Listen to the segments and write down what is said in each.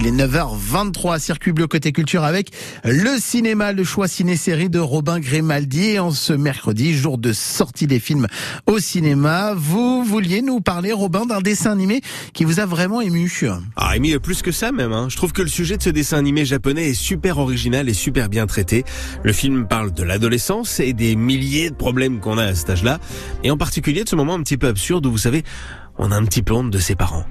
Il est 9h23, circuit bleu côté culture avec le cinéma, le choix ciné-série de Robin Grimaldi. Et en ce mercredi, jour de sortie des films au cinéma, vous vouliez nous parler, Robin, d'un dessin animé qui vous a vraiment ému. Ah, ému plus que ça même. Hein. Je trouve que le sujet de ce dessin animé japonais est super original et super bien traité. Le film parle de l'adolescence et des milliers de problèmes qu'on a à cet âge-là. Et en particulier de ce moment un petit peu absurde où vous savez, on a un petit peu honte de ses parents.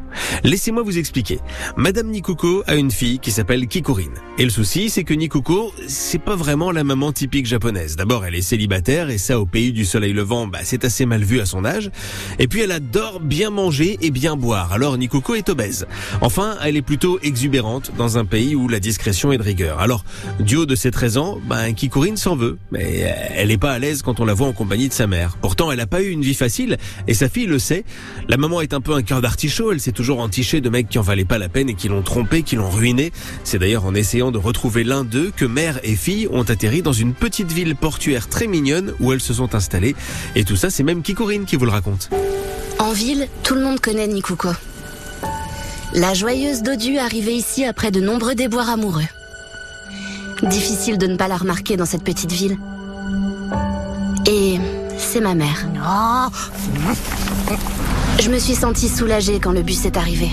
Laissez-moi vous expliquer. Madame Nikuko a une fille qui s'appelle Kikurine. Et le souci, c'est que Nikuko, c'est pas vraiment la maman typique japonaise. D'abord, elle est célibataire et ça, au pays du soleil levant, bah, c'est assez mal vu à son âge. Et puis, elle adore bien manger et bien boire. Alors, Nikuko est obèse. Enfin, elle est plutôt exubérante dans un pays où la discrétion est de rigueur. Alors, du haut de ses 13 ans, bah, Kikurine s'en veut. Mais elle est pas à l'aise quand on la voit en compagnie de sa mère. Pourtant, elle a pas eu une vie facile et sa fille le sait. La maman est un peu un cœur d'artichaut, elle s'est toujours entichée de mecs qui en valaient pas la peine et qui l'ont trompé, qui l'ont ruiné. C'est d'ailleurs en essayant de retrouver l'un d'eux que mère et fille ont atterri dans une petite ville portuaire très mignonne où elles se sont installées. Et tout ça, c'est même Kikurine qui vous le raconte. En ville, tout le monde connaît Nikuko. La joyeuse Dodu arrivée ici après de nombreux déboires amoureux. Difficile de ne pas la remarquer dans cette petite ville. Et c'est ma mère. Je me suis sentie soulagée quand le bus est arrivé.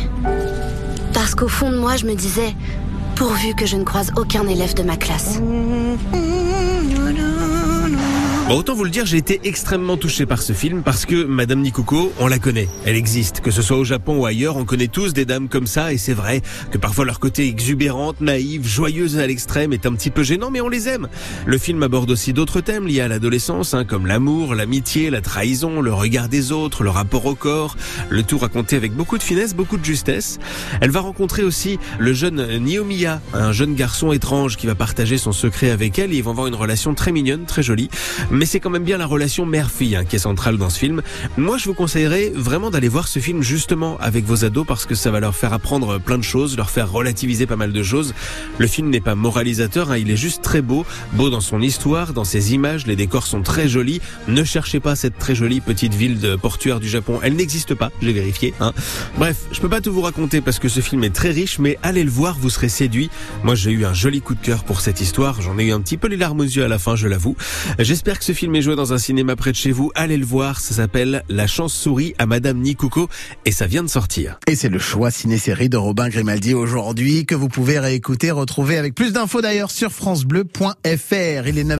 Parce qu'au fond de moi, je me disais, pourvu que je ne croise aucun élève de ma classe. Bon, autant vous le dire, j'ai été extrêmement touché par ce film parce que Madame Nikuko, on la connaît, elle existe. Que ce soit au Japon ou ailleurs, on connaît tous des dames comme ça et c'est vrai que parfois leur côté exubérante, naïve, joyeuse à l'extrême est un petit peu gênant, mais on les aime. Le film aborde aussi d'autres thèmes liés à l'adolescence, hein, comme l'amour, l'amitié, la trahison, le regard des autres, le rapport au corps, le tout raconté avec beaucoup de finesse, beaucoup de justesse. Elle va rencontrer aussi le jeune Niyomiya, un jeune garçon étrange qui va partager son secret avec elle et ils vont avoir une relation très mignonne, très jolie. Mais c'est quand même bien la relation mère-fille hein, qui est centrale dans ce film. Moi, je vous conseillerais vraiment d'aller voir ce film justement avec vos ados parce que ça va leur faire apprendre plein de choses, leur faire relativiser pas mal de choses. Le film n'est pas moralisateur, hein, il est juste très beau, beau dans son histoire, dans ses images, les décors sont très jolis. Ne cherchez pas cette très jolie petite ville de portuaire du Japon, elle n'existe pas, j'ai vérifié. Hein. Bref, je peux pas tout vous raconter parce que ce film est très riche, mais allez le voir, vous serez séduit. Moi, j'ai eu un joli coup de cœur pour cette histoire, j'en ai eu un petit peu les larmes aux yeux à la fin, je l'avoue. J'espère que ce film est joué dans un cinéma près de chez vous. Allez le voir. Ça s'appelle La chance souris à Madame Nikuko et ça vient de sortir. Et c'est le choix ciné-série de Robin Grimaldi aujourd'hui que vous pouvez réécouter, retrouver avec plus d'infos d'ailleurs sur francebleu.fr. Il est